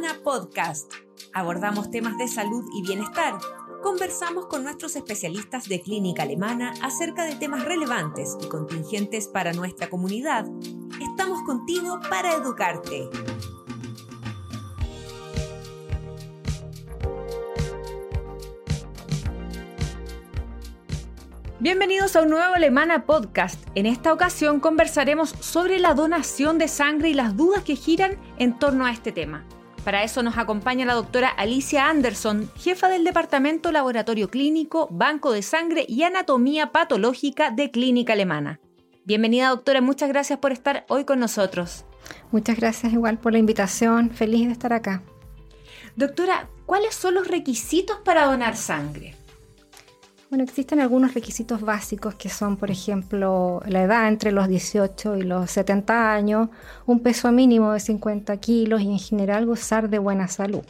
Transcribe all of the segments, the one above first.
Alemana Podcast. Abordamos temas de salud y bienestar. Conversamos con nuestros especialistas de clínica alemana acerca de temas relevantes y contingentes para nuestra comunidad. Estamos contigo para educarte. Bienvenidos a un nuevo Alemana Podcast. En esta ocasión conversaremos sobre la donación de sangre y las dudas que giran en torno a este tema. Para eso nos acompaña la doctora Alicia Anderson, jefa del Departamento Laboratorio Clínico, Banco de Sangre y Anatomía Patológica de Clínica Alemana. Bienvenida doctora, muchas gracias por estar hoy con nosotros. Muchas gracias igual por la invitación, feliz de estar acá. Doctora, ¿cuáles son los requisitos para donar sangre? Bueno, existen algunos requisitos básicos que son, por ejemplo, la edad entre los 18 y los 70 años, un peso mínimo de 50 kilos y en general gozar de buena salud.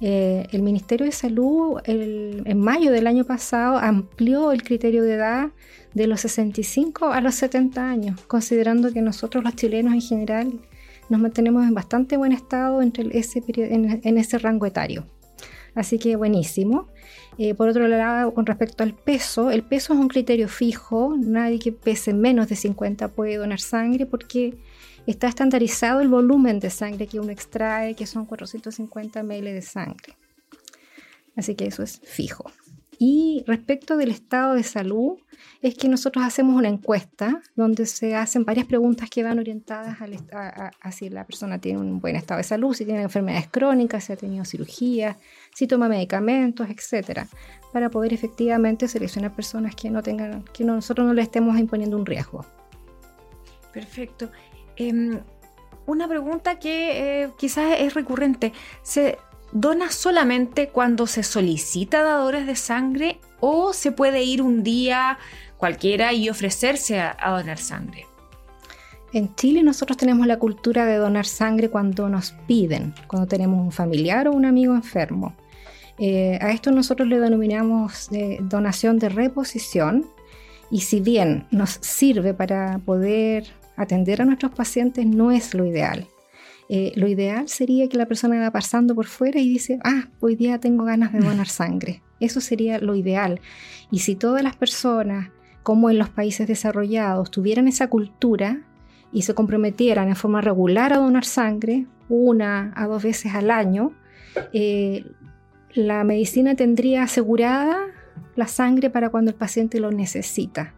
Eh, el Ministerio de Salud en mayo del año pasado amplió el criterio de edad de los 65 a los 70 años, considerando que nosotros los chilenos en general nos mantenemos en bastante buen estado entre ese, en ese rango etario. Así que buenísimo. Eh, por otro lado, con respecto al peso, el peso es un criterio fijo, nadie que pese menos de 50 puede donar sangre porque está estandarizado el volumen de sangre que uno extrae, que son 450 ml de sangre. Así que eso es fijo. Y respecto del estado de salud, es que nosotros hacemos una encuesta donde se hacen varias preguntas que van orientadas a, si la persona tiene un buen estado de salud, si tiene enfermedades crónicas, si ha tenido cirugía, si toma medicamentos, etcétera, para poder efectivamente seleccionar personas que no tengan, que nosotros no le estemos imponiendo un riesgo. Perfecto. Em, una pregunta que eh, quizás es recurrente. ¿Se dona solamente cuando se solicita dadores de sangre o se puede ir un día cualquiera y ofrecerse a, donar sangre? En Chile nosotros tenemos la cultura de donar sangre cuando nos piden, cuando tenemos un familiar o un amigo enfermo. Eh, a esto nosotros le denominamos eh, donación de reposición y si bien nos sirve para poder atender a nuestros pacientes, no es lo ideal. Eh, lo ideal sería que la persona va pasando por fuera y dice, ah, hoy día tengo ganas de donar sangre. Eso sería lo ideal. Y si todas las personas, como en los países desarrollados, tuvieran esa cultura y se comprometieran en forma regular a donar sangre, una a dos veces al año, eh, la medicina tendría asegurada la sangre para cuando el paciente lo necesita.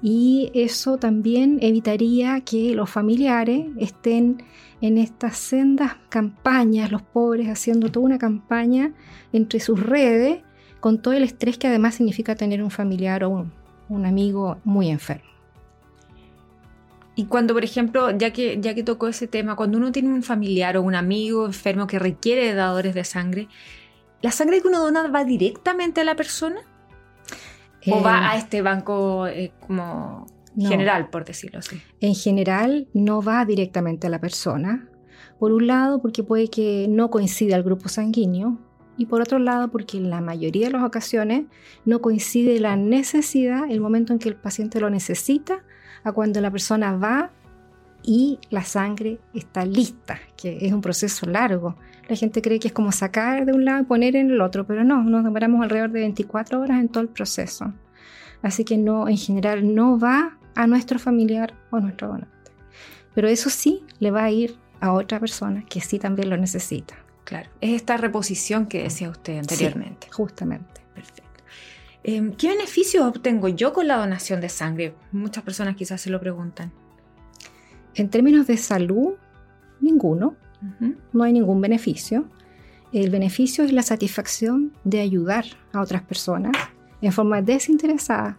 Y eso también evitaría que los familiares estén en estas sendas campañas, los pobres haciendo toda una campaña entre sus redes, con todo el estrés que además significa tener un familiar o un, amigo muy enfermo. Y cuando, por ejemplo, ya que, ya que tocó ese tema, cuando uno tiene un familiar o un amigo enfermo que requiere dadores de sangre, ¿la sangre que uno dona va directamente a la persona? ¿O va eh, a este banco eh, como general, por decirlo así. En general no va directamente a la persona. Por un lado, porque puede que no coincida el grupo sanguíneo. Y por otro lado, porque en la mayoría de las ocasiones no coincide la necesidad, el momento en que el paciente lo necesita, a cuando la persona va y la sangre está lista, que es un proceso largo. La gente cree que es como sacar de un lado y poner en el otro, pero no, nos demoramos alrededor de 24 horas en todo el proceso. Así que no, en general no va a nuestro familiar o nuestro donante. Pero eso sí le va a ir a otra persona que sí también lo necesita. Claro, es esta reposición que decía usted anteriormente. justamente. Perfecto. Em, ¿Qué beneficios obtengo yo con la donación de sangre? Muchas personas quizás se lo preguntan. En términos de salud, ninguno. No hay ningún beneficio. El beneficio es la satisfacción de ayudar a otras personas en forma desinteresada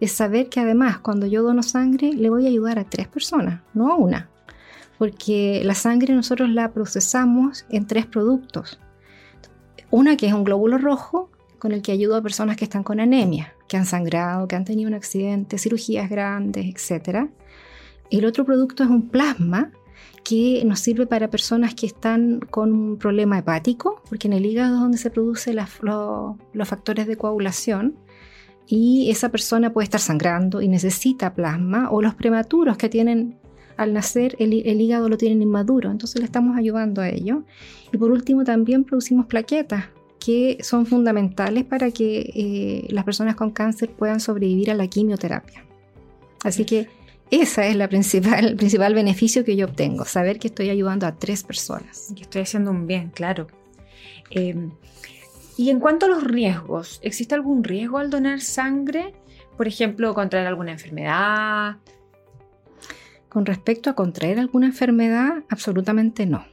es saber que además cuando yo dono sangre le voy a ayudar a tres personas, no a una. Porque la sangre nosotros la procesamos en tres productos. Una que es un glóbulo rojo con el que ayudo a personas que están con anemia, que han sangrado, que han tenido un accidente, cirugías grandes, etc. El otro producto es un plasma que nos sirve para personas que están con un problema hepático, porque en el hígado es donde se producen los factores de coagulación y esa persona puede estar sangrando y necesita plasma, o los prematuros que tienen al nacer el, hígado lo tienen inmaduro, entonces le estamos ayudando a ello. Y por último también producimos plaquetas que son fundamentales para que eh, las personas con cáncer puedan sobrevivir a la quimioterapia. Así que ese es la principal, el principal beneficio que yo obtengo, saber que estoy ayudando a tres personas. Que estoy haciendo un bien, claro. Em, y en cuanto a los riesgos, ¿existe algún riesgo al donar sangre? Por ejemplo, contraer alguna enfermedad. Con respecto a contraer alguna enfermedad, absolutamente no.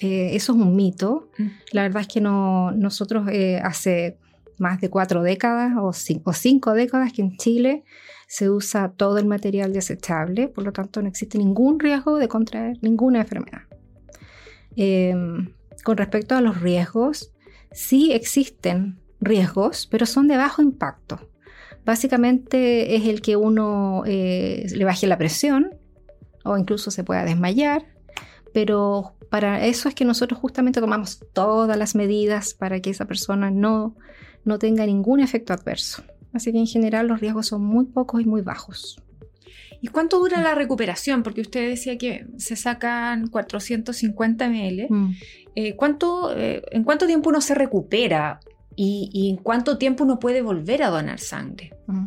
Eh, eso es un mito. Mm. La verdad es que no, nosotros eh, hace más de cuatro décadas o cinco, décadas que en Chile se usa todo el material desechable, por lo tanto no existe ningún riesgo de contraer ninguna enfermedad. Em, con respecto a los riesgos, sí existen riesgos, pero son de bajo impacto. Básicamente es el que uno eh, le baje la presión o incluso se pueda desmayar, pero para eso es que nosotros justamente tomamos todas las medidas para que esa persona no, no tenga ningún efecto adverso. Así que en general los riesgos son muy pocos y muy bajos. ¿Y cuánto dura la recuperación? Porque usted decía que se sacan 450 ml. Mm. Eh, ¿cuánto, eh, ¿En cuánto tiempo uno se recupera? ¿Y, en cuánto tiempo uno puede volver a donar sangre? Mm.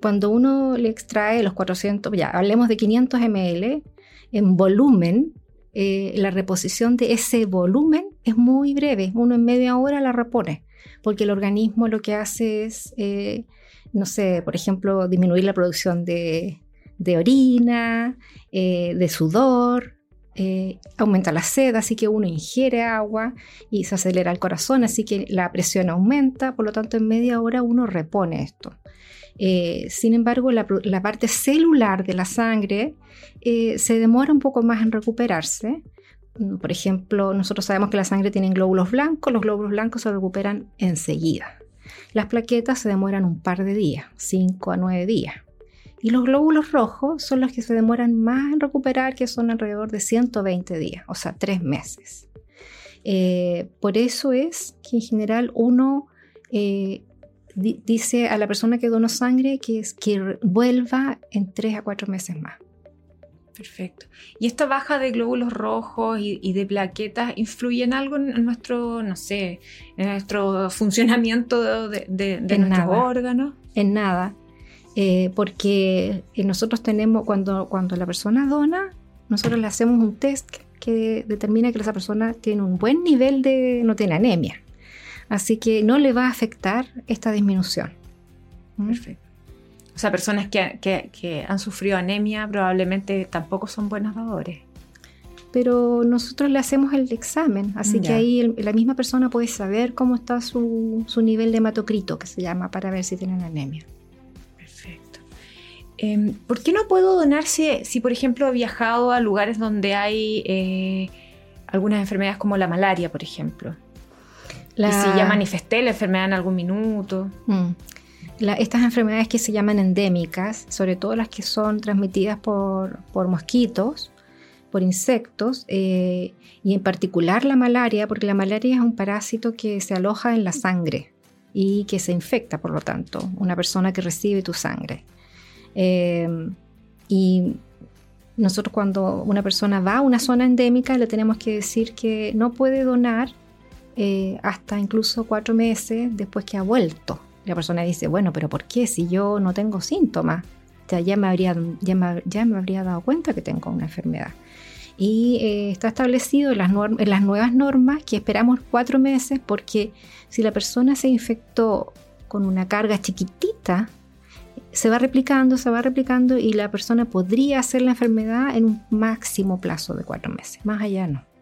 Cuando uno le extrae los 400, ya hablemos de 500 ml, en volumen, eh, la reposición de ese volumen es muy breve. Uno en media hora la repone, porque el organismo lo que hace es, no sé, por ejemplo, disminuir la producción de, de orina, eh, de sudor, eh, aumenta la sed, así que uno ingiere agua y se acelera el corazón, así que la presión aumenta, por lo tanto en media hora uno repone esto. Eh, sin embargo, la, parte celular de la sangre se demora un poco más en recuperarse. Mm, por ejemplo, nosotros sabemos que la sangre tiene glóbulos blancos, los glóbulos blancos se recuperan enseguida. Las plaquetas se demoran un par de días, 5 a 9 días. Y los glóbulos rojos son los que se demoran más en recuperar, que son alrededor de 120 días, o sea, tres meses. Eh, por eso es que en general uno eh, dice a la persona que donó sangre que, que vuelva en tres a cuatro meses más. Perfecto. ¿Y esta baja de glóbulos rojos y, de plaquetas influye en algo en nuestro, no sé, en nuestro funcionamiento de, de, nuestros órganos? En nada. Eh, porque eh, nosotros tenemos, cuando, cuando la persona dona, nosotros le hacemos un test que determina que esa persona tiene un buen nivel de, no tiene anemia. Así que no le va a afectar esta disminución. ¿Mm? Perfecto. Sea, personas que, que, han sufrido anemia probablemente tampoco son buenos dadores. Pero nosotros le hacemos el examen, así que ahí la misma persona puede saber cómo está su, su nivel de hematocrito, que se llama, para ver si tienen anemia. Em, ¿Por qué no puedo donar si, por ejemplo, he viajado a lugares donde hay eh, algunas enfermedades como la malaria, por ejemplo? Y si ya manifesté la enfermedad en algún minuto. Mm. Estas enfermedades que se llaman endémicas, sobre todo las que son transmitidas por, mosquitos, por insectos, eh, y en particular la malaria, porque la malaria es un parásito que se aloja en la sangre y que se infecta, por lo tanto, una persona que recibe tu sangre. Eh, y nosotros cuando una persona va a una zona endémica le tenemos que decir que no puede donar eh, hasta incluso cuatro meses después que ha vuelto. La persona dice, bueno, pero ¿por qué si yo no tengo síntomas? Ya, me, habría, ya, me, habría dado cuenta que tengo una enfermedad. Y eh, está establecido en las nuevas normas que esperamos cuatro meses porque si la persona se infectó con una carga chiquitita, se va replicando, se va replicando y la persona podría hacer la enfermedad en un máximo plazo de cuatro meses, más allá no.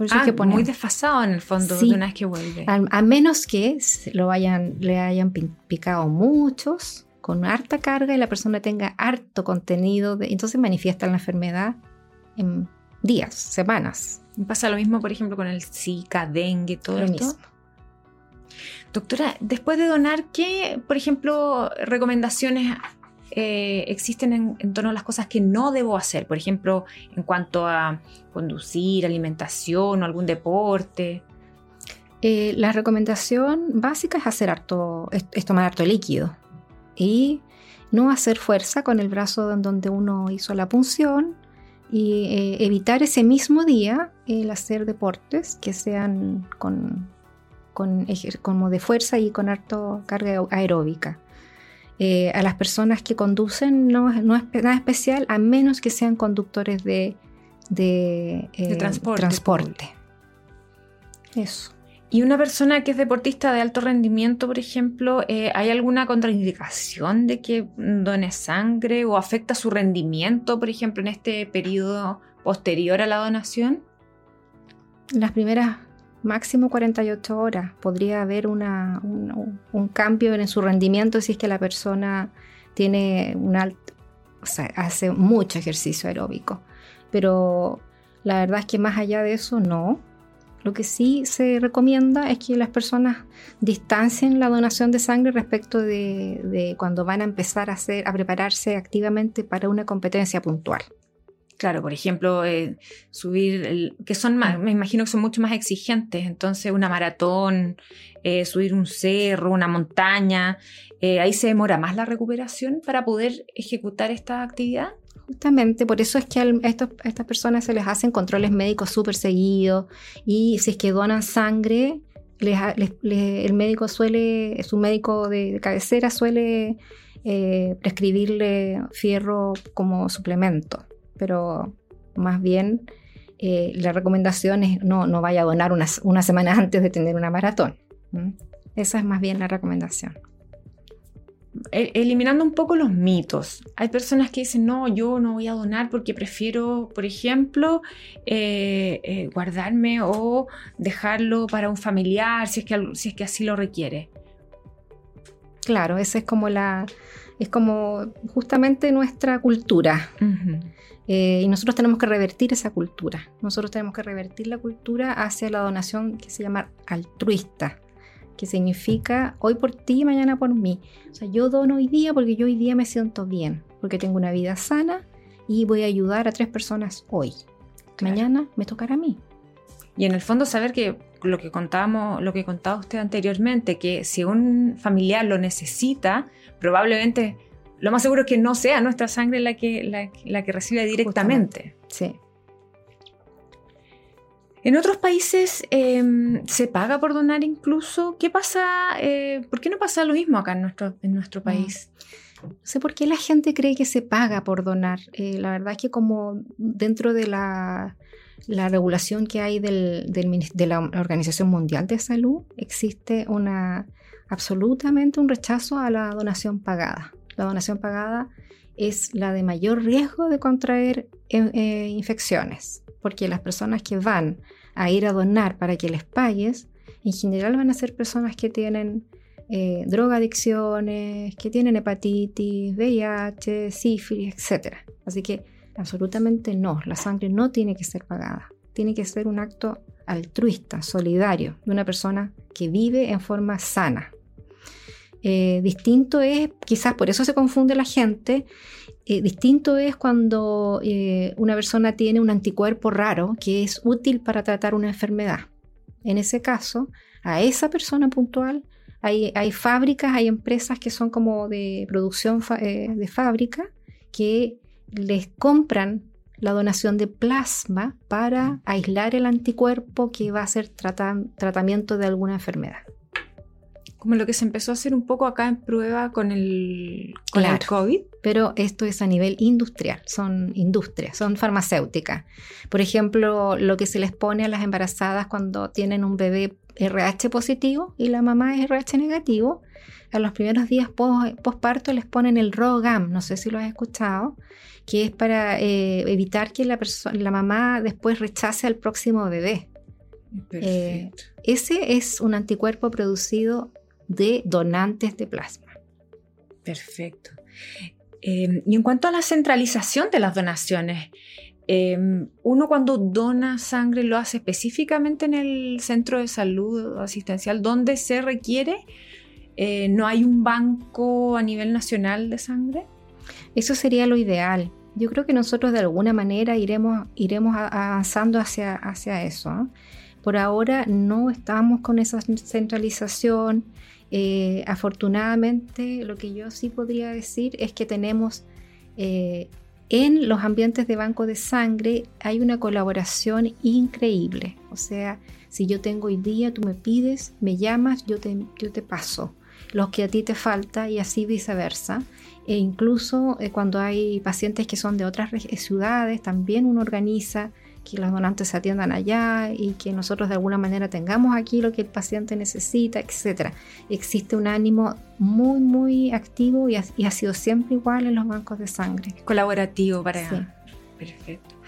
Por eso ah, que muy desfasado en el fondo de una vez que vuelve. A, menos que lo hayan, le hayan picado muchos con harta carga y la persona tenga harto contenido, de, entonces manifiesta la enfermedad en días, semanas. Pasa lo mismo, por ejemplo, con el Zika, dengue, todo lo Mismo. Doctora, después de donar, ¿qué, por ejemplo, recomendaciones eh, existen en, torno a las cosas que no debo hacer? Por ejemplo, en cuanto a conducir, alimentación o algún deporte. Eh, la recomendación básica es hacer harto, es, tomar harto líquido y no hacer fuerza con el brazo en donde uno hizo la punción y eh, evitar ese mismo día el hacer deportes que sean con, con como de fuerza y con harto carga aeróbica. Eh, a las personas que conducen no, no, es nada especial a menos que sean conductores de, de, eh, transporte. transporte. Eso. Y una persona que es deportista de alto rendimiento, por ejemplo, eh, ¿hay alguna contraindicación de que done sangre o afecta su rendimiento, por ejemplo, en este periodo posterior a la donación? Las primeras máximo 48 horas podría haber un, cambio en su rendimiento si es que la persona tiene un alto, hace mucho ejercicio aeróbico. Pero la verdad es que más allá de eso, no. Lo que sí se recomienda es que las personas distancien la donación de sangre respecto de, cuando van a empezar a prepararse activamente para una competencia puntual. Claro, por ejemplo, eh, subir, que son más, me imagino que son mucho más exigentes, entonces una maratón, eh, subir un cerro, una montaña, eh, ahí se demora más la recuperación para poder ejecutar esta actividad. Justamente, por eso es que a, estas personas se les hacen controles médicos súper seguidos y si es que donan sangre, el médico suele, su médico de, cabecera suele eh, prescribirle fierro como suplemento, pero más bien eh, la recomendación es no, no vaya a donar una, una semana antes de tener una maratón. Esa es más bien la recomendación. E, eliminando un poco los mitos. Hay personas que dicen, no, yo no voy a donar porque prefiero, por ejemplo, eh, eh, guardarme o dejarlo para un familiar si es, que, si es que así lo requiere. Claro, esa es como la, es como justamente nuestra cultura. Eh, y nosotros tenemos que revertir esa cultura. Nosotros tenemos que revertir la cultura hacia la donación que se llama altruista que significa hoy por ti, mañana por mí. O sea, yo dono hoy día porque yo hoy día me siento bien, porque tengo una vida sana y voy a ayudar a tres personas hoy. Mañana me tocará a mí. Y en el fondo saber que lo que contábamos, lo que contaba usted anteriormente, que si un familiar lo necesita, probablemente lo más seguro es que no sea nuestra sangre la que, la, que recibe directamente. Sí. En otros países em, se paga por donar incluso. ¿Qué pasa? Eh, ¿Por qué no pasa lo mismo acá en nuestro, en nuestro país? No sé por qué la gente cree que se paga por donar. Eh, la verdad es que como dentro de la, regulación que hay de la Organización Mundial de Salud, existe una absolutamente un rechazo a la donación pagada. La donación pagada es la de mayor riesgo de contraer eh, infecciones porque las personas que van a ir a donar para que les pagues, en general van a ser personas que tienen eh, drogadicciones, que tienen hepatitis, VIH, sífilis, etc. Así que absolutamente no, la sangre no tiene que ser pagada, tiene que ser un acto altruista, solidario, de una persona que vive en forma sana. Eh, distinto es, quizás por eso se confunde la gente, eh, distinto es cuando eh, una persona tiene un anticuerpo raro que es útil para tratar una enfermedad. En ese caso, a esa persona puntual hay, fábricas, hay empresas que son como de producción de fábrica que les compran la donación de plasma para aislar el anticuerpo que va a ser tratamiento de alguna enfermedad como lo que se empezó a hacer un poco acá en prueba con el, con el COVID. Pero esto es a nivel industrial, son industrias, son farmacéuticas. Por ejemplo, lo que se les pone a las embarazadas cuando tienen un bebé RH positivo y la mamá es RH negativo, a los primeros días posparto les ponen el ROGAM, no sé si lo has escuchado, que es para eh, evitar que la, la mamá después rechace al próximo bebé. Eh, ese es un anticuerpo producido de donantes de plasma. Perfecto. Em, y en cuanto a la centralización de las donaciones, em, uno cuando dona sangre lo hace específicamente en el centro de salud asistencial donde se requiere. Eh, ¿No hay un banco a nivel nacional de sangre? Eso sería lo ideal. Yo creo que nosotros de alguna manera iremos, iremos avanzando hacia, hacia eso. Por ahora no estamos con esa centralización. Eh, afortunadamente, lo que yo sí podría decir es que tenemos eh, en los ambientes de banco de sangre hay una colaboración increíble. O sea, si yo tengo hoy día, tú me pides, me llamas, yo te, yo te paso lo que a ti te falta y así viceversa. E incluso eh, cuando hay pacientes que son de otras ciudades, también uno organiza que los donantes se atiendan allá y que nosotros de alguna manera tengamos aquí lo que el paciente necesita, etc. Existe un ánimo muy, muy activo y ha, sido siempre igual en los bancos de sangre. Colaborativo para... Sí. Perfecto.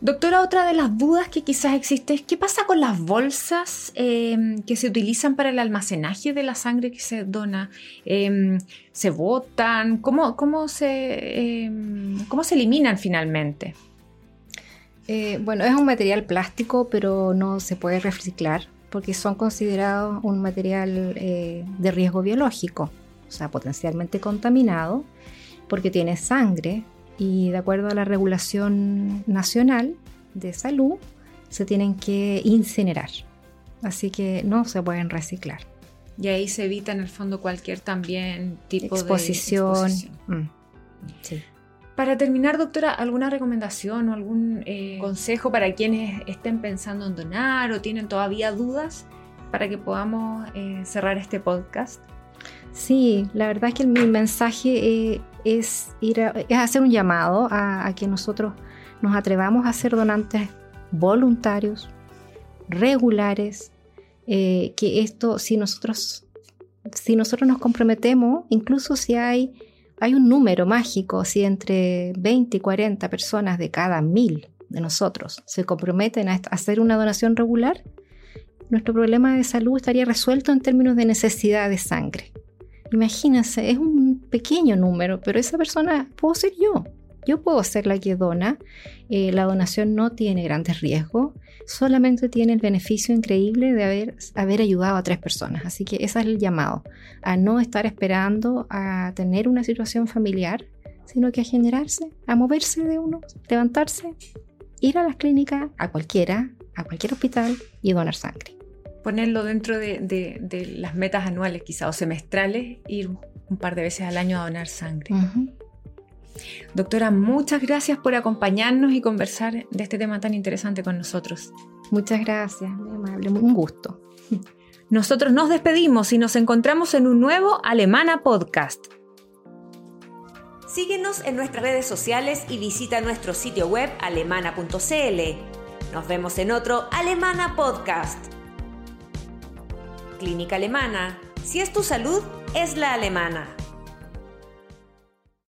Doctora, otra de las dudas que quizás existe es qué pasa con las bolsas em, que se utilizan para el almacenaje de la sangre que se dona. Em, ¿Se botan? ¿Cómo, cómo, se, em, ¿Cómo se eliminan finalmente? Eh, bueno, es un material plástico, pero no se puede reciclar porque son considerados un material eh, de riesgo biológico, o sea, potencialmente contaminado, porque tiene sangre, y de acuerdo a la regulación nacional de salud se tienen que incinerar. Así que no se pueden reciclar. Y ahí se evita en el fondo cualquier también tipo de exposición. Mm. Para terminar, doctora, ¿alguna recomendación o algún eh, consejo para quienes estén pensando en donar o tienen todavía dudas para que podamos eh, cerrar este podcast? Sí, la verdad es que mi mensaje eh, es, ir a, hacer un llamado a, que nosotros nos atrevamos a ser donantes voluntarios, regulares, que esto, si nosotros, si nosotros nos comprometemos, incluso si hay, hay un número mágico, si entre 20 y 40 personas de cada mil de nosotros se comprometen a hacer una donación regular, nuestro problema de salud estaría resuelto en términos de necesidad de sangre. Imagínense, es un pequeño número, pero esa persona puedo ser yo. Yo puedo ser la que dona. Eh, la donación no tiene grandes riesgos, solamente tiene el beneficio increíble de haber, haber ayudado a tres personas. Así que ese es el llamado, a no estar esperando a tener una situación familiar, sino que a generarse, a moverse de uno, levantarse, ir a las clínicas, a cualquiera, a cualquier hospital y donar sangre ponerlo dentro de, las metas anuales quizá o semestrales, ir un par de veces al año a donar sangre. Doctora, muchas gracias por acompañarnos y conversar de este tema tan interesante con nosotros. Muchas gracias, muy amable, un gusto. Nosotros nos despedimos y nos encontramos en un nuevo Alemana Podcast. Síguenos en nuestras redes sociales y visita nuestro sitio web alemana.cl. Nos vemos en otro Alemana Podcast. Clínica Alemana. Si es tu salud, es la alemana.